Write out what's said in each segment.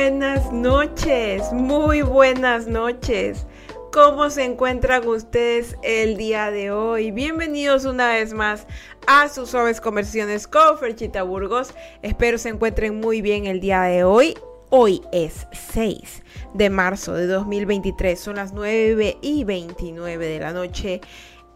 buenas noches, muy buenas noches. ¿Cómo se encuentran ustedes el día de hoy? Bienvenidos una vez más a sus suaves conversiones con Ferchita Burgos. Espero se encuentren muy bien el día de hoy. Hoy es 6 de marzo de 2023, son las 9 y 29 de la noche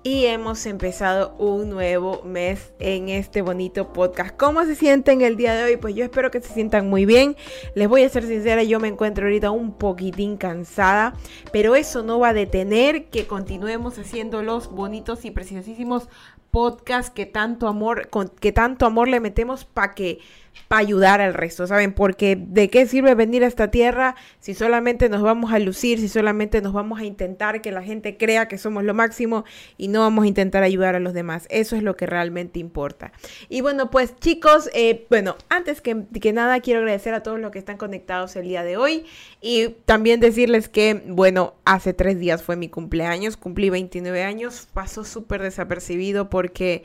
y hemos empezado un nuevo mes en este bonito podcast. ¿Cómo se sienten el día de hoy? Pues yo espero que se sientan muy bien. Les voy a ser sincera, yo me encuentro ahorita un poquitín cansada, pero eso no va a detener que continuemos haciendo los bonitos y preciosísimos podcasts que tanto amor, que tanto amor le metemos para que para ayudar al resto, ¿saben? Porque de qué sirve venir a esta tierra si solamente nos vamos a lucir, si solamente nos vamos a intentar que la gente crea que somos lo máximo y no vamos a intentar ayudar a los demás. Eso es lo que realmente importa. Y bueno, pues chicos, eh, bueno, antes que, que nada quiero agradecer a todos los que están conectados el día de hoy y también decirles que, bueno, hace tres días fue mi cumpleaños, cumplí 29 años, pasó súper desapercibido porque,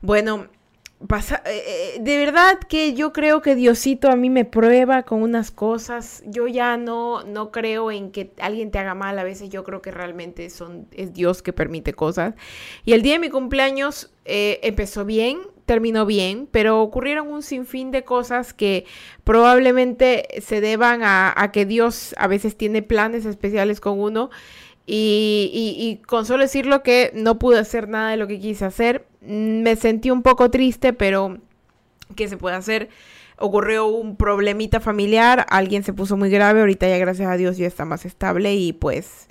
bueno, eh, eh, de verdad que yo creo que Diosito a mí me prueba con unas cosas. Yo ya no, no creo en que alguien te haga mal. A veces yo creo que realmente son, es Dios que permite cosas. Y el día de mi cumpleaños eh, empezó bien, terminó bien, pero ocurrieron un sinfín de cosas que probablemente se deban a, a que Dios a veces tiene planes especiales con uno. Y, y, con solo decirlo que no pude hacer nada de lo que quise hacer, me sentí un poco triste, pero ¿qué se puede hacer? Ocurrió un problemita familiar, alguien se puso muy grave, ahorita ya gracias a Dios ya está más estable y pues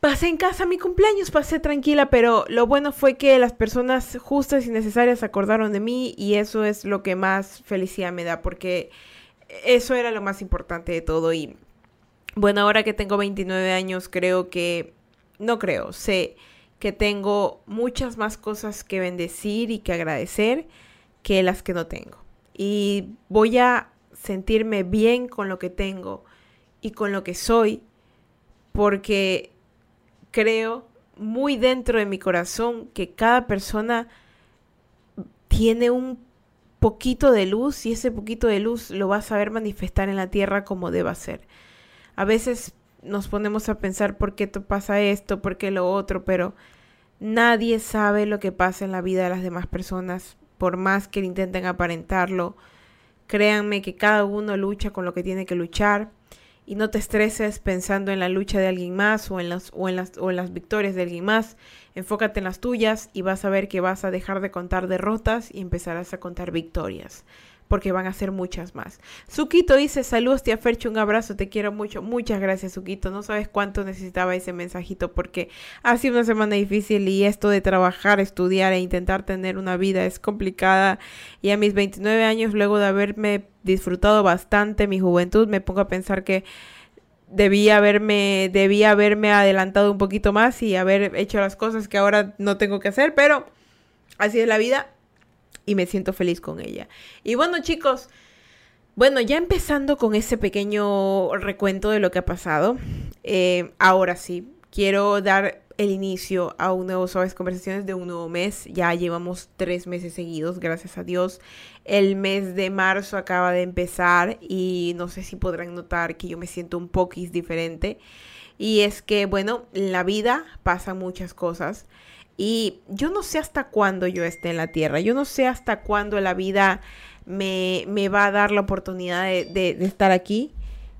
pasé en casa mi cumpleaños, pasé tranquila, pero lo bueno fue que las personas justas y necesarias acordaron de mí y eso es lo que más felicidad me da porque eso era lo más importante de todo y bueno, ahora que tengo 29 años, creo que, no creo, sé que tengo muchas más cosas que bendecir y que agradecer que las que no tengo. Y voy a sentirme bien con lo que tengo y con lo que soy, porque creo muy dentro de mi corazón que cada persona tiene un poquito de luz y ese poquito de luz lo va a saber manifestar en la tierra como deba ser. A veces nos ponemos a pensar por qué pasa esto, por qué lo otro, pero nadie sabe lo que pasa en la vida de las demás personas, por más que intenten aparentarlo. Créanme que cada uno lucha con lo que tiene que luchar y no te estreses pensando en la lucha de alguien más o en las, o en las, o en las victorias de alguien más. Enfócate en las tuyas y vas a ver que vas a dejar de contar derrotas y empezarás a contar victorias porque van a ser muchas más. Suquito dice, saludos tía Fercho, un abrazo, te quiero mucho. Muchas gracias, Suquito. No sabes cuánto necesitaba ese mensajito porque ha sido una semana difícil y esto de trabajar, estudiar e intentar tener una vida es complicada. Y a mis 29 años, luego de haberme disfrutado bastante mi juventud, me pongo a pensar que debía haberme, debía haberme adelantado un poquito más y haber hecho las cosas que ahora no tengo que hacer, pero así es la vida y me siento feliz con ella. Y bueno chicos, bueno, ya empezando con ese pequeño recuento de lo que ha pasado, eh, ahora sí, quiero dar el inicio a un nuevo Suaves Conversaciones de un nuevo mes. Ya llevamos tres meses seguidos, gracias a Dios. El mes de marzo acaba de empezar y no sé si podrán notar que yo me siento un poquis diferente. Y es que, bueno, en la vida pasan muchas cosas. Y yo no sé hasta cuándo yo esté en la tierra, yo no sé hasta cuándo la vida me, me va a dar la oportunidad de, de, estar aquí.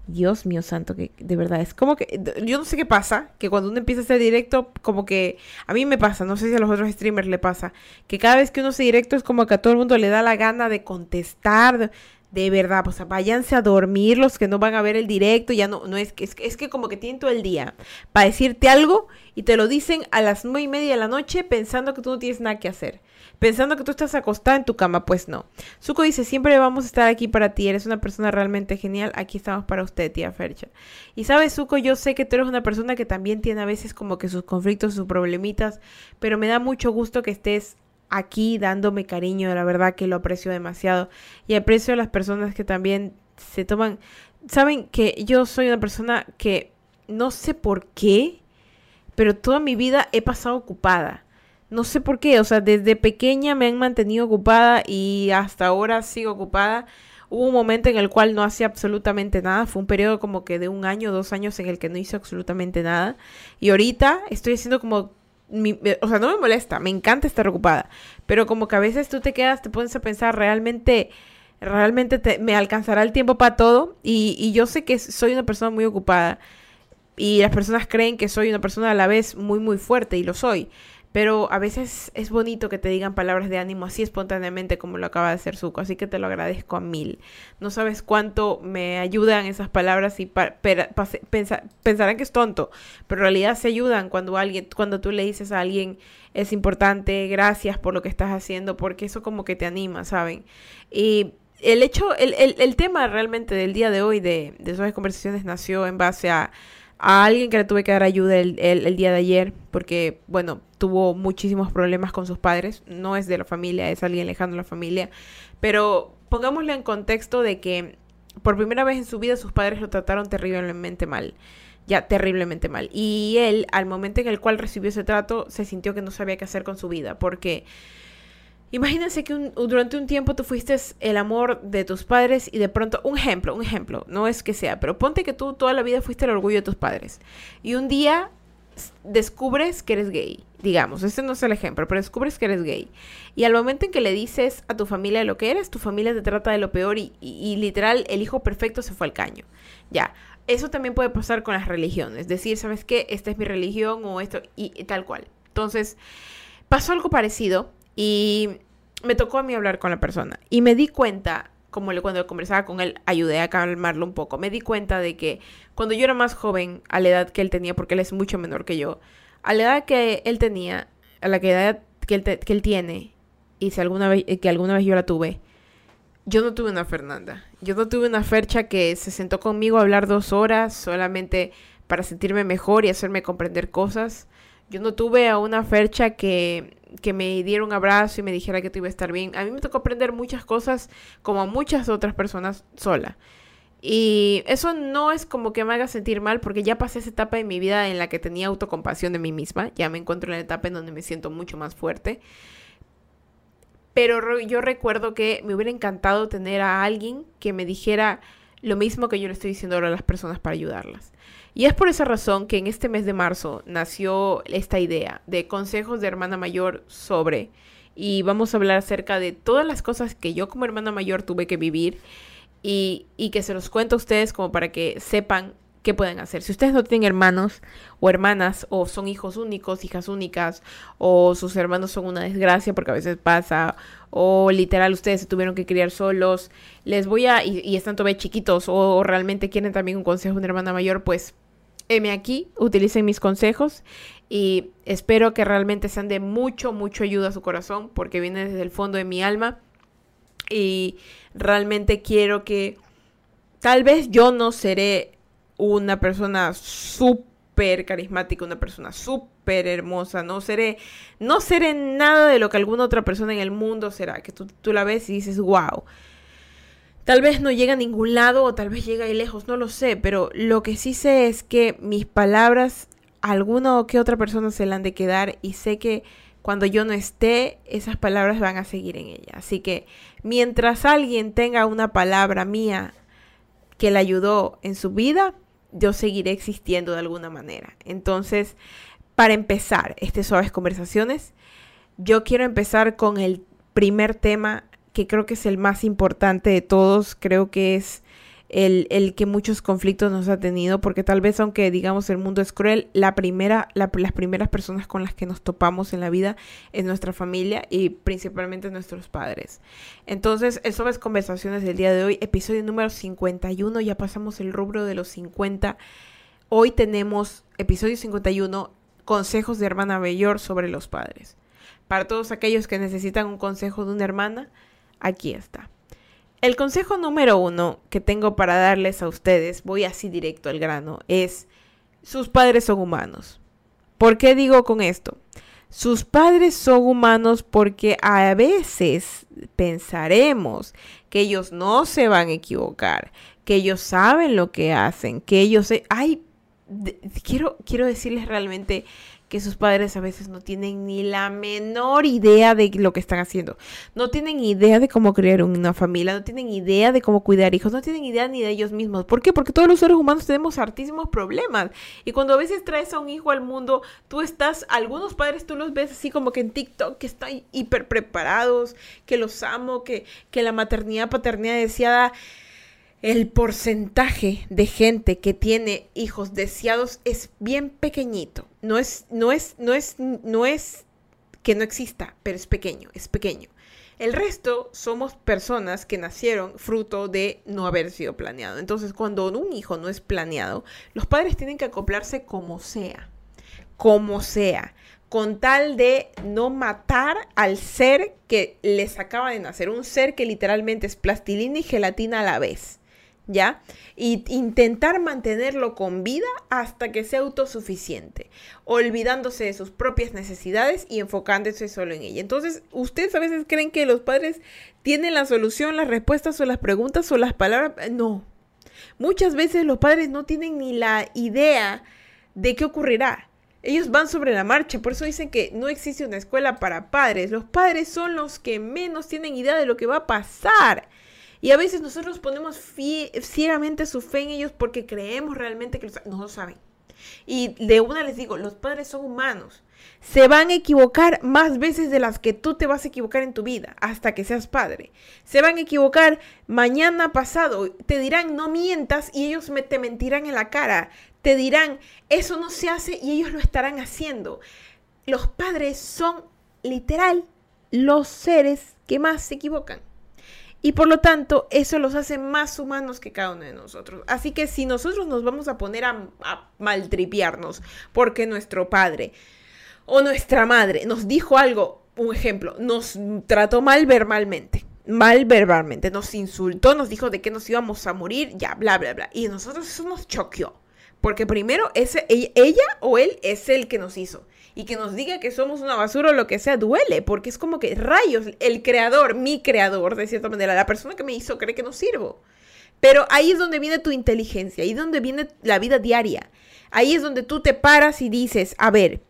Dios mío santo, que de verdad es como que yo no sé qué pasa, que cuando uno empieza a hacer directo, como que a mí me pasa, no sé si a los otros streamers le pasa, que cada vez que uno hace directo es como que a todo el mundo le da la gana de contestar, de verdad, pues váyanse a dormir los que no van a ver el directo, ya no, no es que, es, es que como que tienen todo el día para decirte algo y te lo dicen a las nueve y media de la noche pensando que tú no tienes nada que hacer, pensando que tú estás acostada en tu cama, pues no. Zuko dice, siempre vamos a estar aquí para ti, eres una persona realmente genial, aquí estamos para usted, tía Fercha. Y sabes, Zuko, yo sé que tú eres una persona que también tiene a veces como que sus conflictos, sus problemitas, pero me da mucho gusto que estés aquí dándome cariño, la verdad que lo aprecio demasiado y aprecio a las personas que también se toman, saben que yo soy una persona que no sé por qué, pero toda mi vida he pasado ocupada. No sé por qué, o sea, desde pequeña me han mantenido ocupada y hasta ahora sigo ocupada. Hubo un momento en el cual no hacía absolutamente nada. Fue un periodo como que de un año, dos años en el que no hizo absolutamente nada. Y ahorita estoy haciendo como... o sea, no me molesta, me encanta estar ocupada. Pero como que a veces tú te quedas, te pones a pensar realmente realmente me alcanzará el tiempo para todo y, yo sé que soy una persona muy ocupada y las personas creen que soy una persona a la vez muy muy fuerte y lo soy. Pero a veces es bonito que te digan palabras de ánimo así espontáneamente como lo acaba de hacer Zuko, así que te lo agradezco a mil. No sabes cuánto me ayudan esas palabras y pensarán que es tonto, pero en realidad se ayudan cuando alguien, cuando tú le dices a alguien es importante, gracias por lo que estás haciendo, porque eso como que te anima, ¿saben? Y el hecho, el, el, tema realmente del día de hoy de, de esas conversaciones nació en base a a alguien que le tuve que dar ayuda el, el, día de ayer, porque, bueno, tuvo muchísimos problemas con sus padres. No es de la familia, es alguien lejano de la familia. Pero pongámosle en contexto de que por primera vez en su vida sus padres lo trataron terriblemente mal. Ya, terriblemente mal. Y él, al momento en el cual recibió ese trato, se sintió que no sabía qué hacer con su vida, porque Imagínense que durante un tiempo tú fuiste el amor de tus padres y de pronto, un ejemplo, un ejemplo, no es que sea, pero ponte que tú toda la vida fuiste el orgullo de tus padres y un día descubres que eres gay, digamos, este no es el ejemplo, pero descubres que eres gay y al momento en que le dices a tu familia lo que eres, tu familia te trata de lo peor y, literal el hijo perfecto se fue al caño. Ya, eso también puede pasar con las religiones, decir, ¿sabes qué? Esta es mi religión o esto y tal cual. Entonces, pasó algo parecido y me tocó a mí hablar con la persona. Y me di cuenta, como cuando conversaba con él, ayudé a calmarlo un poco. Me di cuenta de que cuando yo era más joven, a la edad que él tenía, porque él es mucho menor que yo, a la edad que él tenía, a la edad que él, tiene, y si alguna vez, que alguna vez yo la tuve, yo no tuve una Fernanda. Yo no tuve una Fercha que se sentó conmigo a hablar dos horas solamente para sentirme mejor y hacerme comprender cosas. Yo no tuve a una Fercha que que me diera un abrazo y me dijera que te iba a estar bien. A mí me tocó aprender muchas cosas como a muchas otras personas sola. Y eso no es como que me haga sentir mal porque ya pasé esa etapa de mi vida en la que tenía autocompasión de mí misma. Ya me encuentro en la etapa en donde me siento mucho más fuerte. Pero yo recuerdo que me hubiera encantado tener a alguien que me dijera lo mismo que yo le estoy diciendo ahora a las personas para ayudarlas. Y es por esa razón que en este mes de marzo nació esta idea de consejos de hermana mayor sobre, y vamos a hablar acerca de todas las cosas que yo como hermana mayor tuve que vivir y, y que se los cuento a ustedes como para que sepan qué pueden hacer. Si ustedes no tienen hermanos o hermanas o son hijos únicos, hijas únicas o sus hermanos son una desgracia porque a veces pasa o literal ustedes se tuvieron que criar solos, les voy a y, están todavía chiquitos o, realmente quieren también un consejo de una hermana mayor, pues heme aquí, utilicen mis consejos y espero que realmente sean de mucho, mucho ayuda a su corazón porque viene desde el fondo de mi alma y realmente quiero que tal vez yo no seré una persona súper carismática, una persona súper hermosa, no seré, no seré nada de lo que alguna otra persona en el mundo será, que tú, tú la ves y dices, wow. Tal vez no llega a ningún lado o tal vez llega ahí lejos, no lo sé, pero lo que sí sé es que mis palabras, alguna o que otra persona se la han de quedar y sé que cuando yo no esté, esas palabras van a seguir en ella. Así que mientras alguien tenga una palabra mía que le ayudó en su vida, yo seguiré existiendo de alguna manera. Entonces, para empezar estas suaves conversaciones, yo quiero empezar con el primer tema que creo que es el más importante de todos, creo que es el, que muchos conflictos nos ha tenido, porque tal vez aunque digamos el mundo es cruel, la primera, las primeras personas con las que nos topamos en la vida es nuestra familia y principalmente nuestros padres. Entonces, eso es conversaciones del día de hoy, episodio número 51, ya pasamos el rubro de los 50. Hoy tenemos episodio 51, consejos de hermana mayor sobre los padres. Para todos aquellos que necesitan un consejo de una hermana, aquí está. El consejo número uno que tengo para darles a ustedes, voy así directo al grano, es sus padres son humanos. ¿Por qué digo con esto? Sus padres son humanos porque a veces pensaremos que ellos no se van a equivocar, que ellos saben lo que hacen, que ellos... Ay, quiero, quiero decirles realmente que sus padres a veces no tienen ni la menor idea de lo que están haciendo. No tienen idea de cómo crear una familia, no tienen idea de cómo cuidar hijos, no tienen idea ni de ellos mismos. ¿Por qué? Porque todos los seres humanos tenemos hartísimos problemas. Y cuando a veces traes a un hijo al mundo, tú estás, algunos padres tú los ves así como que en TikTok, que están hiper preparados, que los amo, que, que la maternidad, paternidad deseada el porcentaje de gente que tiene hijos deseados es bien pequeñito. No es, no es, no es, no es que no exista, pero es pequeño, es pequeño. El resto somos personas que nacieron fruto de no haber sido planeado. Entonces, cuando un hijo no es planeado, los padres tienen que acoplarse como sea, como sea, con tal de no matar al ser que les acaba de nacer, un ser que literalmente es plastilina y gelatina a la vez. ¿Ya? Y intentar mantenerlo con vida hasta que sea autosuficiente, olvidándose de sus propias necesidades y enfocándose solo en ella. Entonces, ustedes a veces creen que los padres tienen la solución, las respuestas o las preguntas o las palabras. No. Muchas veces los padres no tienen ni la idea de qué ocurrirá. Ellos van sobre la marcha, por eso dicen que no existe una escuela para padres. Los padres son los que menos tienen idea de lo que va a pasar. Y a veces nosotros ponemos ciegamente su fe en ellos porque creemos realmente que no lo saben. Y de una les digo, los padres son humanos. Se van a equivocar más veces de las que tú te vas a equivocar en tu vida hasta que seas padre. Se van a equivocar mañana pasado. Te dirán no mientas y ellos me, te mentirán en la cara. Te dirán eso no se hace y ellos lo estarán haciendo. Los padres son literal los seres que más se equivocan. Y por lo tanto, eso los hace más humanos que cada uno de nosotros. Así que si nosotros nos vamos a poner a, maltripiarnos porque nuestro padre o nuestra madre nos dijo algo, un ejemplo, nos trató mal verbalmente, mal verbalmente, nos insultó, nos dijo de que nos íbamos a morir, ya, bla, bla, bla. Y nosotros eso nos choqueó. Porque primero ese, ella o él es el que nos hizo y que nos diga que somos una basura o lo que sea, duele, porque es como que rayos, el creador, mi creador, de cierta manera, la persona que me hizo cree que no sirvo. Pero ahí es donde viene tu inteligencia, ahí es donde viene la vida diaria. Ahí es donde tú te paras y dices, a ver,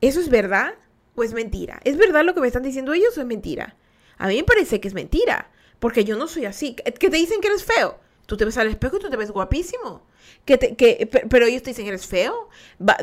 ¿eso es verdad o es mentira? ¿Es verdad lo que me están diciendo ellos o es mentira? A mí me parece que es mentira, porque yo no soy así. Que te dicen que eres feo. Tú te ves al espejo y tú te ves guapísimo. Que que, pero ellos te dicen eres feo.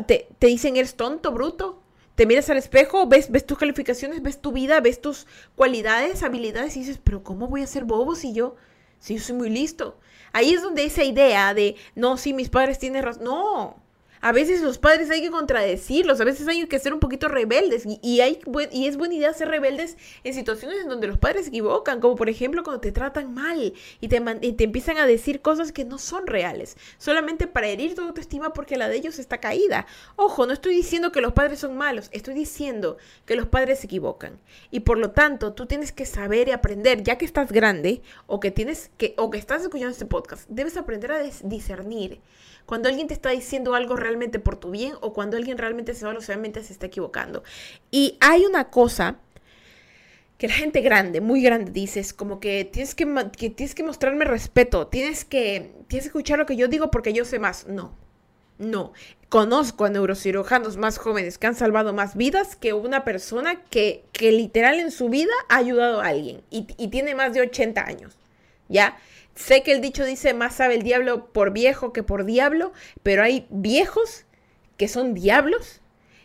te, te dicen eres tonto, bruto te miras al espejo, ves, ves tus calificaciones, ves tu vida, ves tus cualidades, habilidades y dices, pero ¿cómo voy a ser bobo si yo, si yo soy muy listo? Ahí es donde esa idea de, no, si mis padres tienen razón, no, a veces los padres hay que contradecirlos, a veces hay que ser un poquito rebeldes y, hay, y es buena idea ser rebeldes en situaciones en donde los padres se equivocan, como por ejemplo cuando te tratan mal y te, y te empiezan a decir cosas que no son reales, solamente para herir tu autoestima porque la de ellos está caída. Ojo, no estoy diciendo que los padres son malos, estoy diciendo que los padres se equivocan y por lo tanto tú tienes que saber y aprender, ya que estás grande o que tienes que o que estás escuchando este podcast, debes aprender a discernir cuando alguien te está diciendo algo realmente por tu bien o cuando alguien realmente se solamente se está equivocando. Y hay una cosa que la gente grande, muy grande, dice, es como que tienes que, tienes que mostrarme respeto, tienes que, tienes que escuchar lo que yo digo porque yo sé más. No, no. Conozco a neurocirujanos más jóvenes que han salvado más vidas que una persona que, que literal en su vida ha ayudado a alguien y, y tiene más de 80 años. ¿Ya? Sé que el dicho dice más sabe el diablo por viejo que por diablo, pero hay viejos que son diablos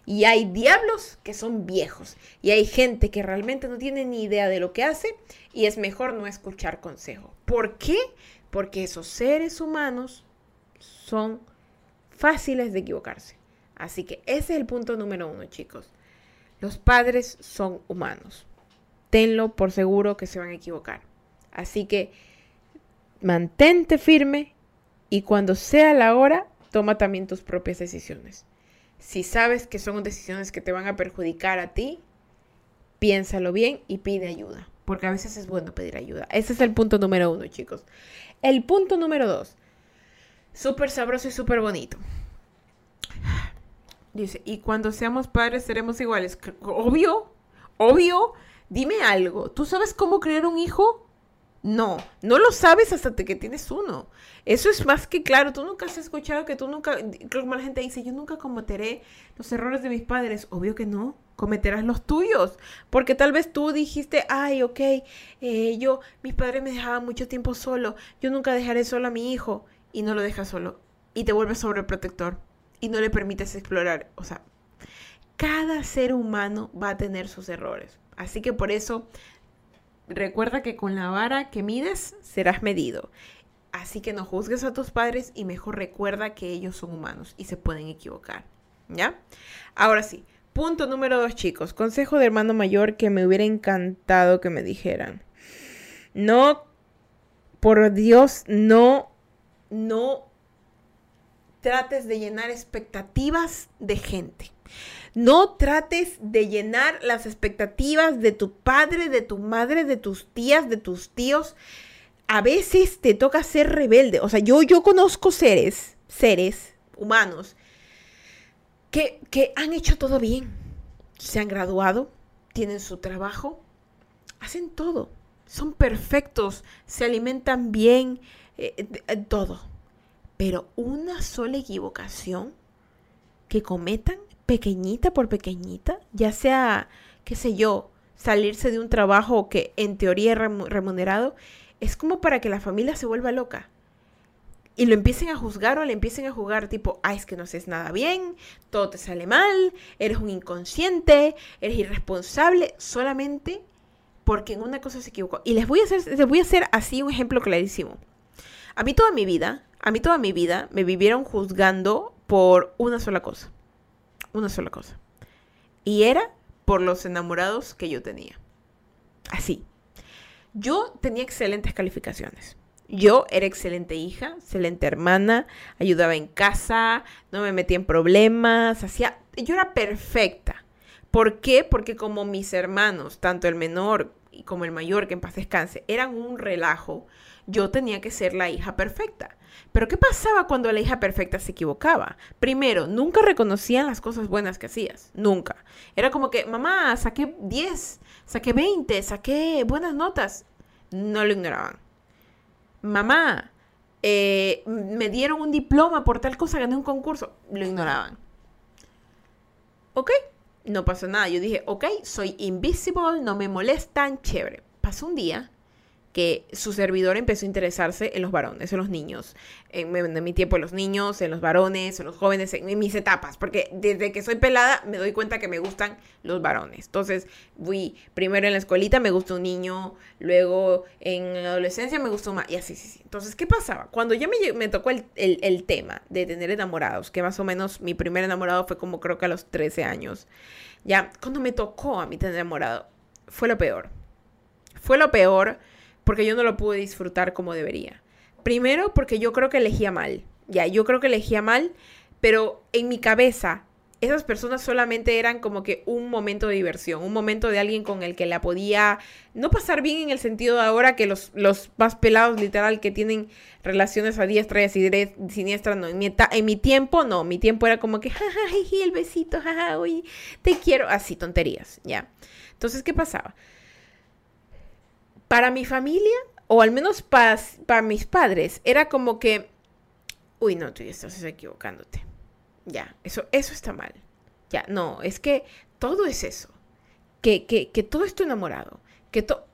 y hay diablos que son viejos. Y hay gente que realmente no tiene ni idea de lo que hace y es mejor no escuchar consejo. ¿Por qué? Porque esos seres humanos son fáciles de equivocarse. Así que ese es el punto número uno, chicos. Los padres son humanos. Tenlo por seguro que se van a equivocar. Así que mantente firme y cuando sea la hora, toma también tus propias decisiones. Si sabes que son decisiones que te van a perjudicar a ti, piénsalo bien y pide ayuda, porque a veces es bueno pedir ayuda. Ese es el punto número uno, chicos. El punto número dos, súper sabroso y súper bonito. Dice, y cuando seamos padres seremos iguales. Obvio, obvio. Dime algo, ¿tú sabes cómo crear un hijo? No, no lo sabes hasta que tienes uno. Eso es más que claro. Tú nunca has escuchado que tú nunca, que la gente dice, yo nunca cometeré los errores de mis padres. Obvio que no, cometerás los tuyos. Porque tal vez tú dijiste, ay, ok, eh, yo, mis padres me dejaban mucho tiempo solo, yo nunca dejaré solo a mi hijo. Y no lo dejas solo. Y te vuelves sobreprotector. Y no le permites explorar. O sea, cada ser humano va a tener sus errores. Así que por eso recuerda que con la vara que mides serás medido. Así que no juzgues a tus padres y mejor recuerda que ellos son humanos y se pueden equivocar. ¿Ya? Ahora sí, punto número dos, chicos. Consejo de hermano mayor que me hubiera encantado que me dijeran. No, por Dios, no, no trates de llenar expectativas de gente. No trates de llenar las expectativas de tu padre, de tu madre, de tus tías, de tus tíos. A veces te toca ser rebelde. O sea, yo, yo conozco seres, seres humanos, que, que han hecho todo bien. Se han graduado, tienen su trabajo, hacen todo. Son perfectos, se alimentan bien, eh, eh, todo. Pero una sola equivocación que cometan pequeñita por pequeñita, ya sea, qué sé yo, salirse de un trabajo que en teoría es remunerado, es como para que la familia se vuelva loca. Y lo empiecen a juzgar o le empiecen a jugar tipo, ay, es que no haces nada bien, todo te sale mal, eres un inconsciente, eres irresponsable, solamente porque en una cosa se equivocó. Y les voy a hacer, les voy a hacer así un ejemplo clarísimo. A mí toda mi vida, a mí toda mi vida me vivieron juzgando por una sola cosa una sola cosa. Y era por los enamorados que yo tenía. Así. Yo tenía excelentes calificaciones. Yo era excelente hija, excelente hermana, ayudaba en casa, no me metía en problemas, hacía... Yo era perfecta. ¿Por qué? Porque como mis hermanos, tanto el menor como el mayor, que en paz descanse, eran un relajo, yo tenía que ser la hija perfecta. Pero ¿qué pasaba cuando la hija perfecta se equivocaba? Primero, nunca reconocían las cosas buenas que hacías, nunca. Era como que, mamá, saqué 10, saqué 20, saqué buenas notas. No lo ignoraban. Mamá, eh, me dieron un diploma por tal cosa, gané un concurso. Lo ignoraban. Ok, no pasó nada. Yo dije, ok, soy invisible, no me molestan, chévere. Pasó un día que su servidor empezó a interesarse en los varones, en los niños. En, mi tiempo, en los niños, en los varones, en los jóvenes, en, mis etapas. Porque desde que soy pelada me doy cuenta que me gustan los varones. Entonces, fui primero en la escuelita, me gustó un niño. Luego en la adolescencia me gustó más. Y así, sí, sí. Entonces, ¿qué pasaba? Cuando ya me, me tocó el, el, el tema de tener enamorados, que más o menos mi primer enamorado fue como creo que a los 13 años. Ya, cuando me tocó a mí tener enamorado, fue lo peor. Fue lo peor porque yo no lo pude disfrutar como debería. Primero porque yo creo que elegía mal, ya, yo creo que elegía mal, pero en mi cabeza esas personas solamente eran como que un momento de diversión, un momento de alguien con el que la podía no pasar bien en el sentido de ahora que los, los más pelados literal que tienen relaciones a diestra y a siniestra, no, en mi, en mi tiempo no, mi tiempo era como que, jaja, el besito, jaja, uy, te quiero, así tonterías, ya. Entonces, ¿qué pasaba? Para mi familia, o al menos para, mis padres, era como que, uy, no, tú ya estás equivocándote. Ya, eso, eso está mal. Ya, no, es que todo es eso. Que, que, que todo estoy enamorado. Que todo...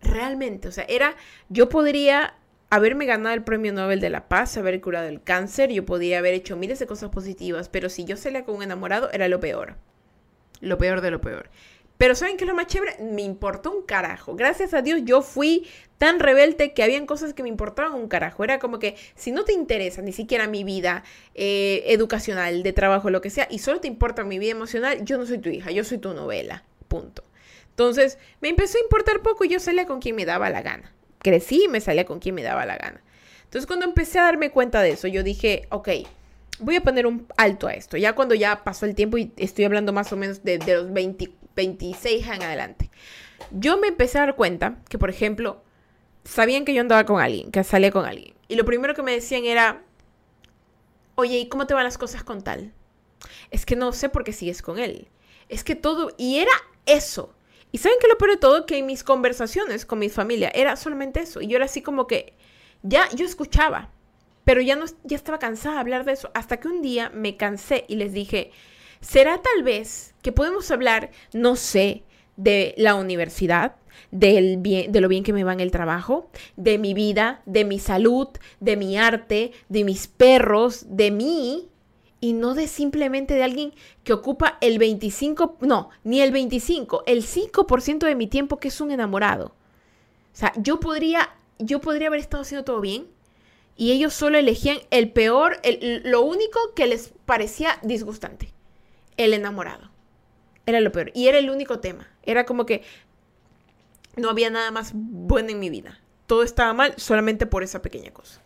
Realmente, o sea, era, yo podría haberme ganado el premio Nobel de la Paz, haber curado el cáncer, yo podía haber hecho miles de cosas positivas, pero si yo salía con un enamorado, era lo peor. Lo peor de lo peor. Pero ¿saben qué es lo más chévere? Me importó un carajo. Gracias a Dios yo fui tan rebelde que habían cosas que me importaban un carajo. Era como que si no te interesa ni siquiera mi vida eh, educacional, de trabajo, lo que sea, y solo te importa mi vida emocional, yo no soy tu hija, yo soy tu novela. Punto. Entonces me empezó a importar poco y yo salía con quien me daba la gana. Crecí y me salía con quien me daba la gana. Entonces cuando empecé a darme cuenta de eso, yo dije, ok, voy a poner un alto a esto. Ya cuando ya pasó el tiempo y estoy hablando más o menos de, de los 20, 26 en adelante. Yo me empecé a dar cuenta que, por ejemplo, sabían que yo andaba con alguien, que salía con alguien. Y lo primero que me decían era, oye, ¿y cómo te van las cosas con tal? Es que no sé por qué sigues con él. Es que todo, y era eso. Y saben que lo peor de todo, que en mis conversaciones con mi familia era solamente eso. Y yo era así como que ya yo escuchaba, pero ya no ya estaba cansada de hablar de eso. Hasta que un día me cansé y les dije, ¿será tal vez que podemos hablar, no sé, de la universidad, del bien, de lo bien que me va en el trabajo, de mi vida, de mi salud, de mi arte, de mis perros, de mí, y no de simplemente de alguien que ocupa el 25, no, ni el 25, el 5% de mi tiempo que es un enamorado. O sea, yo podría, yo podría haber estado haciendo todo bien y ellos solo elegían el peor, lo único que les parecía disgustante, el enamorado. Era lo peor. Y era el único tema. Era como que no había nada más bueno en mi vida. Todo estaba mal solamente por esa pequeña cosa.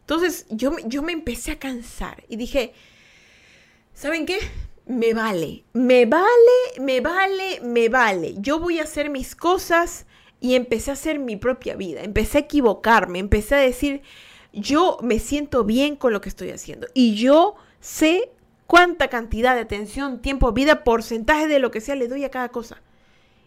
Entonces yo, yo me empecé a cansar y dije, ¿saben qué? Me vale, me vale, me vale, me vale. Yo voy a hacer mis cosas y empecé a hacer mi propia vida. Empecé a equivocarme, empecé a decir, yo me siento bien con lo que estoy haciendo y yo sé cuánta cantidad de atención, tiempo, vida, porcentaje de lo que sea le doy a cada cosa.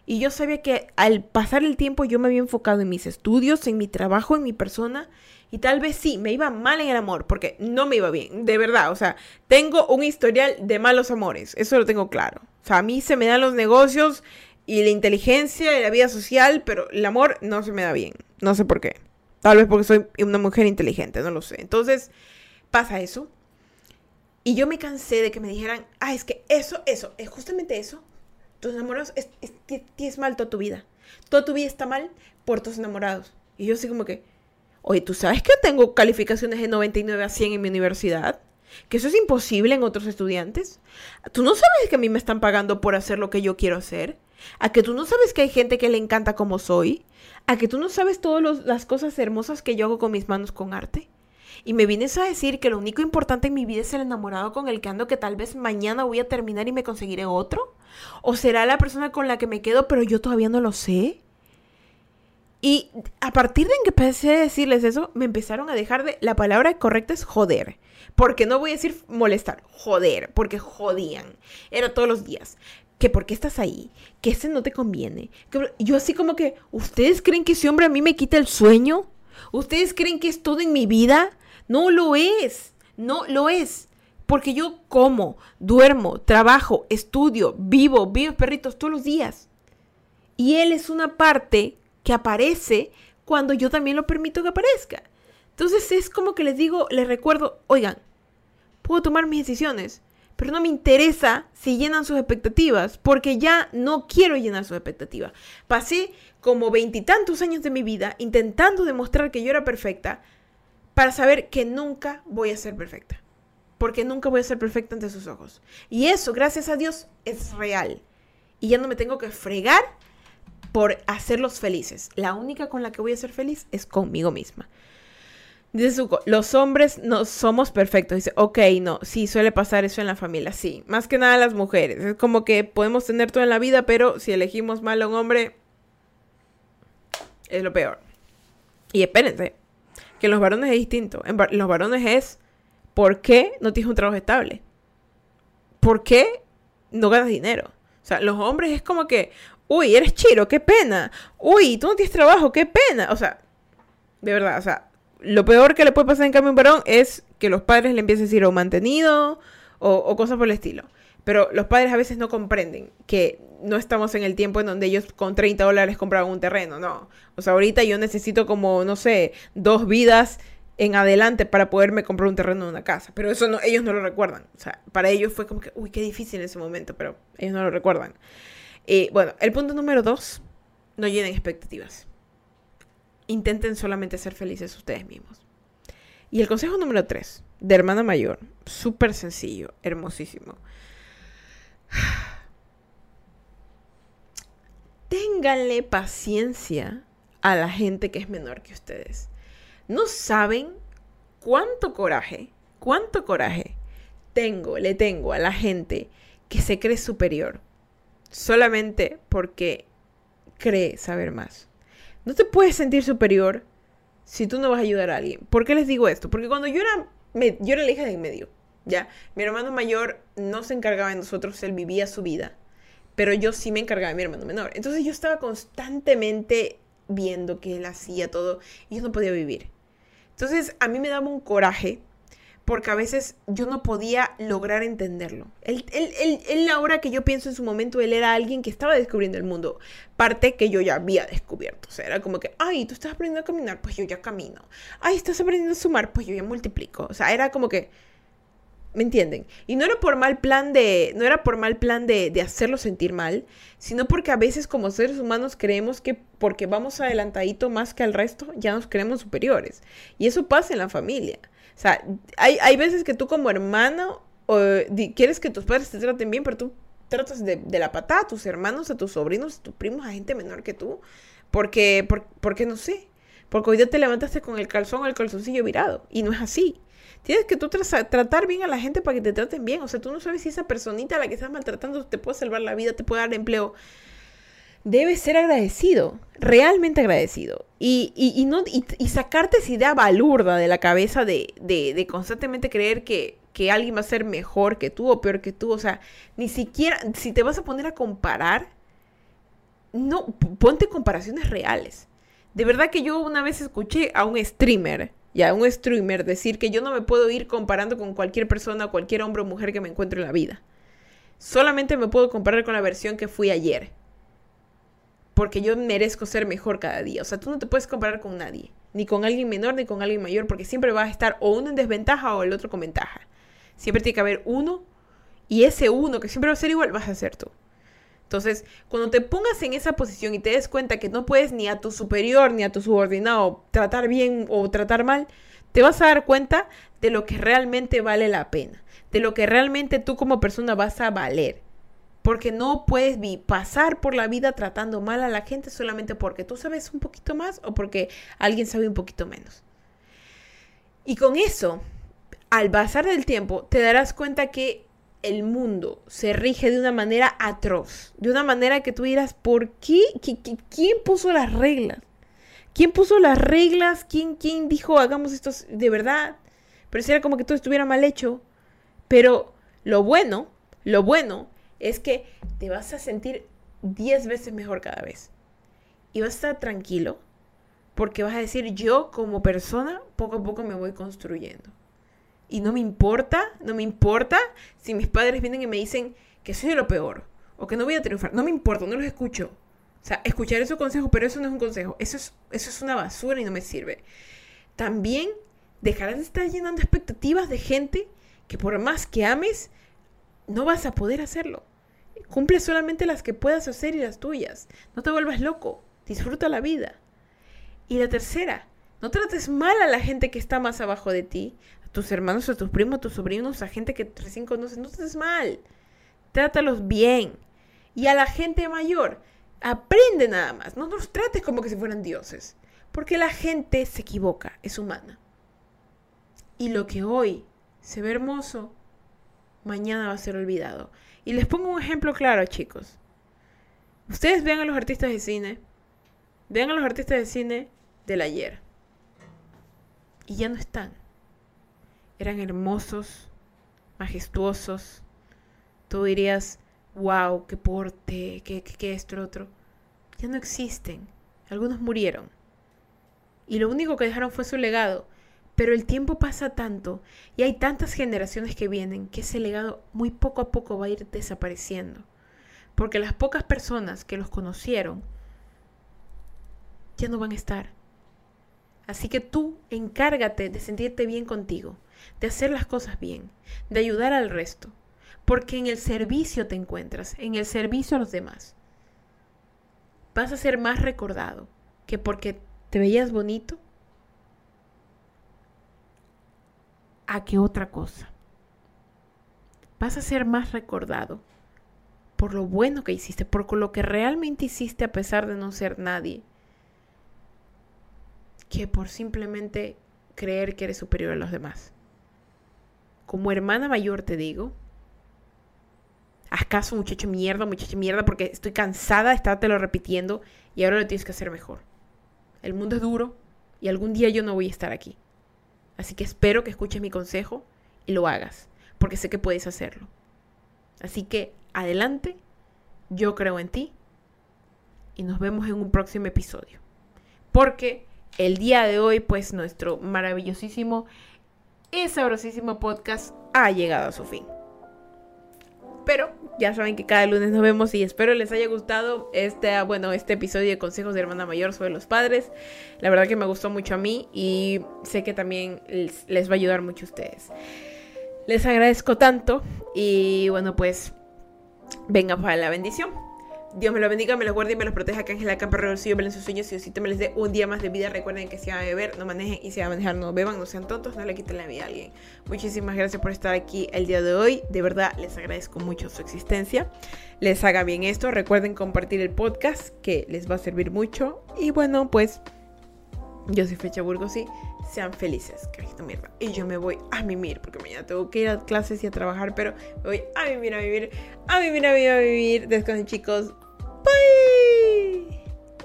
Y yo sabía que al pasar el tiempo yo me había enfocado en mis estudios, en mi trabajo, en mi persona. Y tal vez sí, me iba mal en el amor, porque no me iba bien, de verdad. O sea, tengo un historial de malos amores, eso lo tengo claro. O sea, a mí se me dan los negocios y la inteligencia y la vida social, pero el amor no se me da bien. No sé por qué. Tal vez porque soy una mujer inteligente, no lo sé. Entonces, pasa eso. Y yo me cansé de que me dijeran, ah, es que eso, eso, es justamente eso tus enamorados, es, tienes mal toda tu vida. Toda tu vida está mal por tus enamorados. Y yo así como que, oye, ¿tú sabes que tengo calificaciones de 99 a 100 en mi universidad? Que eso es imposible en otros estudiantes. ¿Tú no sabes que a mí me están pagando por hacer lo que yo quiero hacer? ¿A que tú no sabes que hay gente que le encanta como soy? ¿A que tú no sabes todas las cosas hermosas que yo hago con mis manos con arte? Y me vienes a decir que lo único importante en mi vida es el enamorado con el que ando que tal vez mañana voy a terminar y me conseguiré otro. ¿O será la persona con la que me quedo pero yo todavía no lo sé? Y a partir de que empecé a decirles eso, me empezaron a dejar de... La palabra correcta es joder. Porque no voy a decir molestar, joder, porque jodían. Era todos los días. Que por qué estás ahí, que ese no te conviene. Que... Yo así como que, ¿ustedes creen que ese hombre a mí me quita el sueño? ¿Ustedes creen que es todo en mi vida? No lo es, no lo es. Porque yo como, duermo, trabajo, estudio, vivo, vivo perritos todos los días. Y él es una parte que aparece cuando yo también lo permito que aparezca. Entonces es como que les digo, les recuerdo, oigan, puedo tomar mis decisiones, pero no me interesa si llenan sus expectativas, porque ya no quiero llenar sus expectativas. Pasé como veintitantos años de mi vida intentando demostrar que yo era perfecta, para saber que nunca voy a ser perfecta. Porque nunca voy a ser perfecta ante sus ojos. Y eso, gracias a Dios, es real. Y ya no me tengo que fregar por hacerlos felices. La única con la que voy a ser feliz es conmigo misma. Dice Zuko, los hombres no somos perfectos. Dice, ok, no, sí, suele pasar eso en la familia, sí. Más que nada las mujeres. Es como que podemos tener todo en la vida, pero si elegimos mal a un hombre, es lo peor. Y espérense, que los varones es distinto. En los varones es, ¿por qué no tienes un trabajo estable? ¿Por qué no ganas dinero? O sea, los hombres es como que, uy, eres chiro, qué pena. Uy, tú no tienes trabajo, qué pena. O sea, de verdad, o sea, lo peor que le puede pasar en cambio a un varón es que los padres le empiecen a decir o mantenido o, o cosas por el estilo. Pero los padres a veces no comprenden que no estamos en el tiempo en donde ellos con 30 dólares compraban un terreno, no. O sea, ahorita yo necesito como, no sé, dos vidas en adelante para poderme comprar un terreno en una casa. Pero eso no, ellos no lo recuerdan. O sea, para ellos fue como que, uy, qué difícil en ese momento, pero ellos no lo recuerdan. Y bueno, el punto número dos, no llenen expectativas. Intenten solamente ser felices ustedes mismos. Y el consejo número tres, de hermana mayor, súper sencillo, hermosísimo. Ténganle paciencia a la gente que es menor que ustedes. No saben cuánto coraje, cuánto coraje tengo, le tengo a la gente que se cree superior solamente porque cree saber más. No te puedes sentir superior si tú no vas a ayudar a alguien. ¿Por qué les digo esto? Porque cuando yo era, yo era la hija de en medio, ¿ya? Mi hermano mayor no se encargaba de nosotros, él vivía su vida. pero yo sí me encargaba de mi hermano menor. Entonces yo estaba constantemente viendo que él hacía todo y yo no podía vivir. Entonces a mí me daba un coraje porque a veces yo no podía lograr entenderlo. Él, él, él, ahora que yo pienso en su momento, él era alguien que estaba descubriendo el mundo, parte que yo ya había descubierto. O sea, era como que, ay, tú estás aprendiendo a caminar, pues yo ya camino. Ay, estás aprendiendo a sumar, pues yo ya multiplico. O sea, era como que, ¿me entienden? Y no era por mal plan de, no era por mal plan de, de hacerlo sentir mal, sino porque a veces como seres humanos creemos que porque vamos adelantadito más que al resto, ya nos creemos superiores. Y eso pasa en la familia. O sea, hay, hay veces que tú como hermano o, quieres que tus padres te traten bien, pero tú tratas de, la patada a tus hermanos, a tus sobrinos, a tus primos, a gente menor que tú. Porque, porque no sé. Porque hoy día te levantaste con el calzón o el calzoncillo virado. Y no es así. Tienes que tú tratar bien a la gente para que te traten bien. O sea, tú no sabes si esa personita a la que estás maltratando te puede salvar la vida, te puede dar empleo debes ser agradecido, realmente agradecido. Y, y, no, y, sacarte esa idea balurda de la cabeza de, de, constantemente creer que, que, alguien va a ser mejor que tú o peor que tú. O sea, ni siquiera, si te vas a poner a comparar, no, ponte comparaciones reales. De verdad que yo una vez escuché a un streamer, ya a un streamer decir que yo no me puedo ir comparando con cualquier persona, cualquier hombre o mujer que me encuentre en la vida. Solamente me puedo comparar con la versión que fui ayer porque yo merezco ser mejor cada día. O sea, tú no te puedes comparar con nadie, ni con alguien menor ni con alguien mayor, porque siempre vas a estar o uno en desventaja o el otro con ventaja. Siempre tiene que haber uno y ese uno que siempre va a ser igual vas a ser tú. Entonces, cuando te pongas en esa posición y te des cuenta que no puedes ni a tu superior ni a tu subordinado tratar bien o tratar mal, te vas a dar cuenta de lo que realmente vale la pena, de lo que realmente tú como persona vas a valer. Porque no puedes pasar por la vida tratando mal a la gente solamente porque tú sabes un poquito más o porque alguien sabe un poquito menos. Y con eso, al pasar del tiempo, te darás cuenta que el mundo se rige de una manera atroz, de una manera que tú dirás, ¿por qué? ¿Quién puso las reglas? ¿Quién puso las reglas? ¿Quién, quién dijo hagamos esto de verdad? Pero era como que todo estuviera mal hecho. Pero lo bueno, lo bueno es que te vas a sentir 10 veces mejor cada vez. Y vas a estar tranquilo porque vas a decir, yo como persona poco a poco me voy construyendo. Y no me importa, no me importa si mis padres vienen y me dicen que soy lo peor o que no voy a triunfar. No me importa, no los escucho. O sea, escuchar esos consejos, pero eso no es un consejo. Eso es, eso es una basura y no me sirve. También dejarás de estar llenando expectativas de gente que por más que ames, no vas a poder hacerlo. Cumple solamente las que puedas hacer y las tuyas. No te vuelvas loco. Disfruta la vida. Y la tercera, no trates mal a la gente que está más abajo de ti, tus hermanos, a tus primos, a tus sobrinos, a gente que recién conoces. No trates mal. Trátalos bien. Y a la gente mayor, aprende nada más. No los trates como que si fueran dioses. Porque la gente se equivoca, es humana. Y lo que hoy se ve hermoso, mañana va a ser olvidado. Y les pongo un ejemplo claro, chicos. Ustedes vean a los artistas de cine, vean a los artistas de cine del ayer. Y ya no están. Eran hermosos, majestuosos. Tú dirías, wow, qué porte, qué, qué, qué esto, otro. Ya no existen. Algunos murieron. Y lo único que dejaron fue su legado. Pero el tiempo pasa tanto y hay tantas generaciones que vienen que ese legado muy poco a poco va a ir desapareciendo. Porque las pocas personas que los conocieron ya no van a estar. Así que tú encárgate de sentirte bien contigo, de hacer las cosas bien, de ayudar al resto. Porque en el servicio te encuentras, en el servicio a los demás. Vas a ser más recordado que porque te veías bonito a que otra cosa. Vas a ser más recordado por lo bueno que hiciste, por lo que realmente hiciste a pesar de no ser nadie, que por simplemente creer que eres superior a los demás. Como hermana mayor te digo, haz caso muchacho mierda, muchacho mierda, porque estoy cansada de estártelo repitiendo y ahora lo tienes que hacer mejor. El mundo es duro y algún día yo no voy a estar aquí. Así que espero que escuches mi consejo y lo hagas, porque sé que puedes hacerlo. Así que adelante, yo creo en ti y nos vemos en un próximo episodio. Porque el día de hoy, pues nuestro maravillosísimo y sabrosísimo podcast ha llegado a su fin. Pero ya saben que cada lunes nos vemos y espero les haya gustado este, bueno, este episodio de Consejos de Hermana Mayor sobre los padres. La verdad que me gustó mucho a mí y sé que también les, les va a ayudar mucho a ustedes. Les agradezco tanto y bueno, pues venga para la bendición. Dios me lo bendiga, me los guarde y me los proteja. Que Ángela Campo Revolución, en sus sueños. Y te me les dé un día más de vida. Recuerden que si van a beber, no manejen. Y si van a manejar, no beban. No sean tontos, no le quiten la vida a alguien. Muchísimas gracias por estar aquí el día de hoy. De verdad, les agradezco mucho su existencia. Les haga bien esto. Recuerden compartir el podcast, que les va a servir mucho. Y bueno, pues yo soy Fecha Burgos y sean felices, carajito mierda. Y yo me voy a mimir, porque mañana tengo que ir a clases y a trabajar, pero me voy a mimir, a vivir, a vivir, a vivir, a vivir. Descansen, chicos.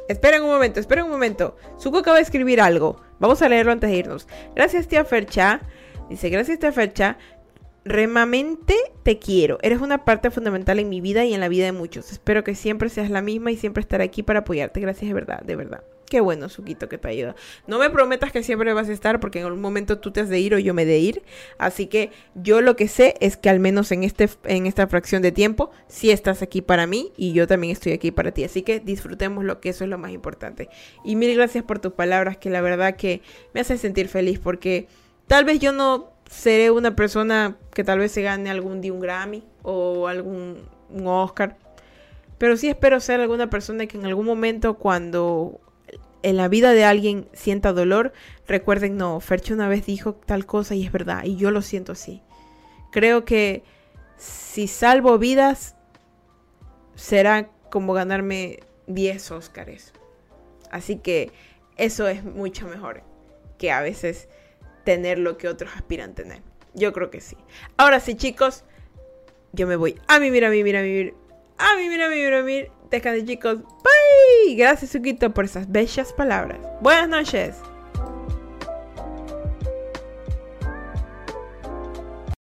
Esperen un momento, esperen un momento. Suco acaba de escribir algo. Vamos a leerlo antes de irnos. Gracias, tía Fercha. Dice, gracias, tía Fercha. Remamente te quiero. Eres una parte fundamental en mi vida y en la vida de muchos. Espero que siempre seas la misma y siempre estaré aquí para apoyarte. Gracias de verdad, de verdad. Qué bueno, Suquito, que te ayuda. No me prometas que siempre vas a estar porque en algún momento tú te has de ir o yo me de ir. Así que yo lo que sé es que al menos en, este, en esta fracción de tiempo sí estás aquí para mí y yo también estoy aquí para ti. Así que disfrutemos lo que eso es lo más importante. Y mil gracias por tus palabras que la verdad que me hacen sentir feliz porque tal vez yo no seré una persona que tal vez se gane algún día un Grammy o algún un Oscar. Pero sí espero ser alguna persona que en algún momento cuando en la vida de alguien sienta dolor, recuerden, no, Fercho una vez dijo tal cosa y es verdad, y yo lo siento así. Creo que si salvo vidas, será como ganarme 10 Óscares. Así que eso es mucho mejor que a veces tener lo que otros aspiran tener. Yo creo que sí. Ahora sí, chicos, yo me voy a vivir, a vivir, a vivir, a vivir, a vivir, a vivir. Descansen, chicos. Bye. Gracias, Suquito, por esas bellas palabras. Buenas noches.